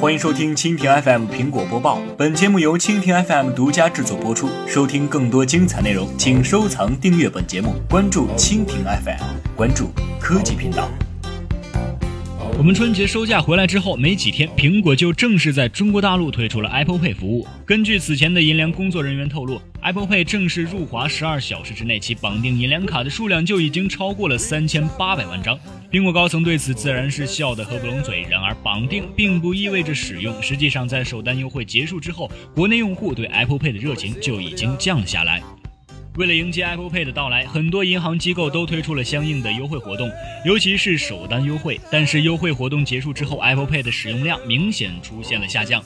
欢迎收听蜻蜓 FM 苹果播报，本节目由蜻蜓 FM 独家制作播出。收听更多精彩内容，请收藏订阅本节目，关注蜻蜓 FM，关注科技频道。我们春节收假回来之后没几天，苹果就正式在中国大陆推出了 Apple Pay 服务。根据此前的银联工作人员透露，Apple Pay 正式入华十二小时之内，其绑定银联卡的数量就已经超过了三千八百万张。苹果高层对此自然是笑得合不拢嘴。然而，绑定并不意味着使用。实际上，在首单优惠结束之后，国内用户对 Apple Pay 的热情就已经降了下来。为了迎接 Apple Pay 的到来，很多银行机构都推出了相应的优惠活动，尤其是首单优惠。但是优惠活动结束之后，Apple Pay 的使用量明显出现了下降。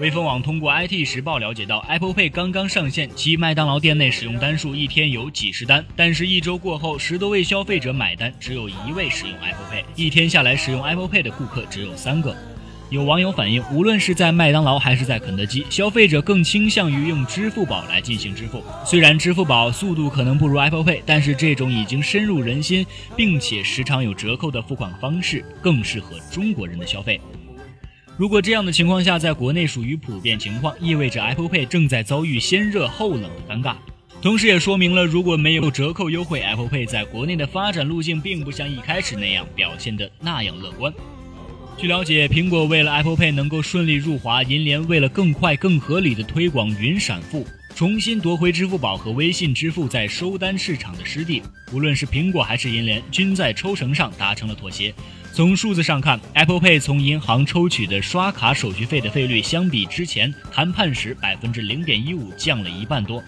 微风网通过 IT 时报了解到，Apple Pay 刚刚上线，其麦当劳店内使用单数一天有几十单，但是一周过后，十多位消费者买单，只有一位使用 Apple Pay，一天下来使用 Apple Pay 的顾客只有三个。有网友反映，无论是在麦当劳还是在肯德基，消费者更倾向于用支付宝来进行支付。虽然支付宝速度可能不如 Apple Pay，但是这种已经深入人心，并且时常有折扣的付款方式，更适合中国人的消费。如果这样的情况下在国内属于普遍情况，意味着 Apple Pay 正在遭遇先热后冷的尴尬，同时也说明了如果没有折扣优惠，Apple Pay 在国内的发展路径并不像一开始那样表现的那样乐观。据了解，苹果为了 Apple Pay 能够顺利入华，银联为了更快、更合理的推广云闪付，重新夺回支付宝和微信支付在收单市场的失地。无论是苹果还是银联，均在抽成上达成了妥协。从数字上看，Apple Pay 从银行抽取的刷卡手续费的费率，相比之前谈判时百分之零点一五降了一半多。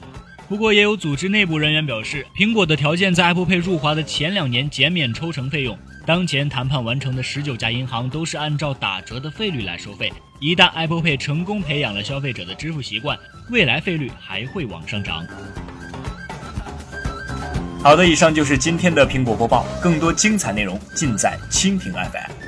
不过，也有组织内部人员表示，苹果的条件在 Apple Pay 入华的前两年减免抽成费用。当前谈判完成的十九家银行都是按照打折的费率来收费。一旦 Apple Pay 成功培养了消费者的支付习惯，未来费率还会往上涨。好的，以上就是今天的苹果播报，更多精彩内容尽在蜻蜓 FM。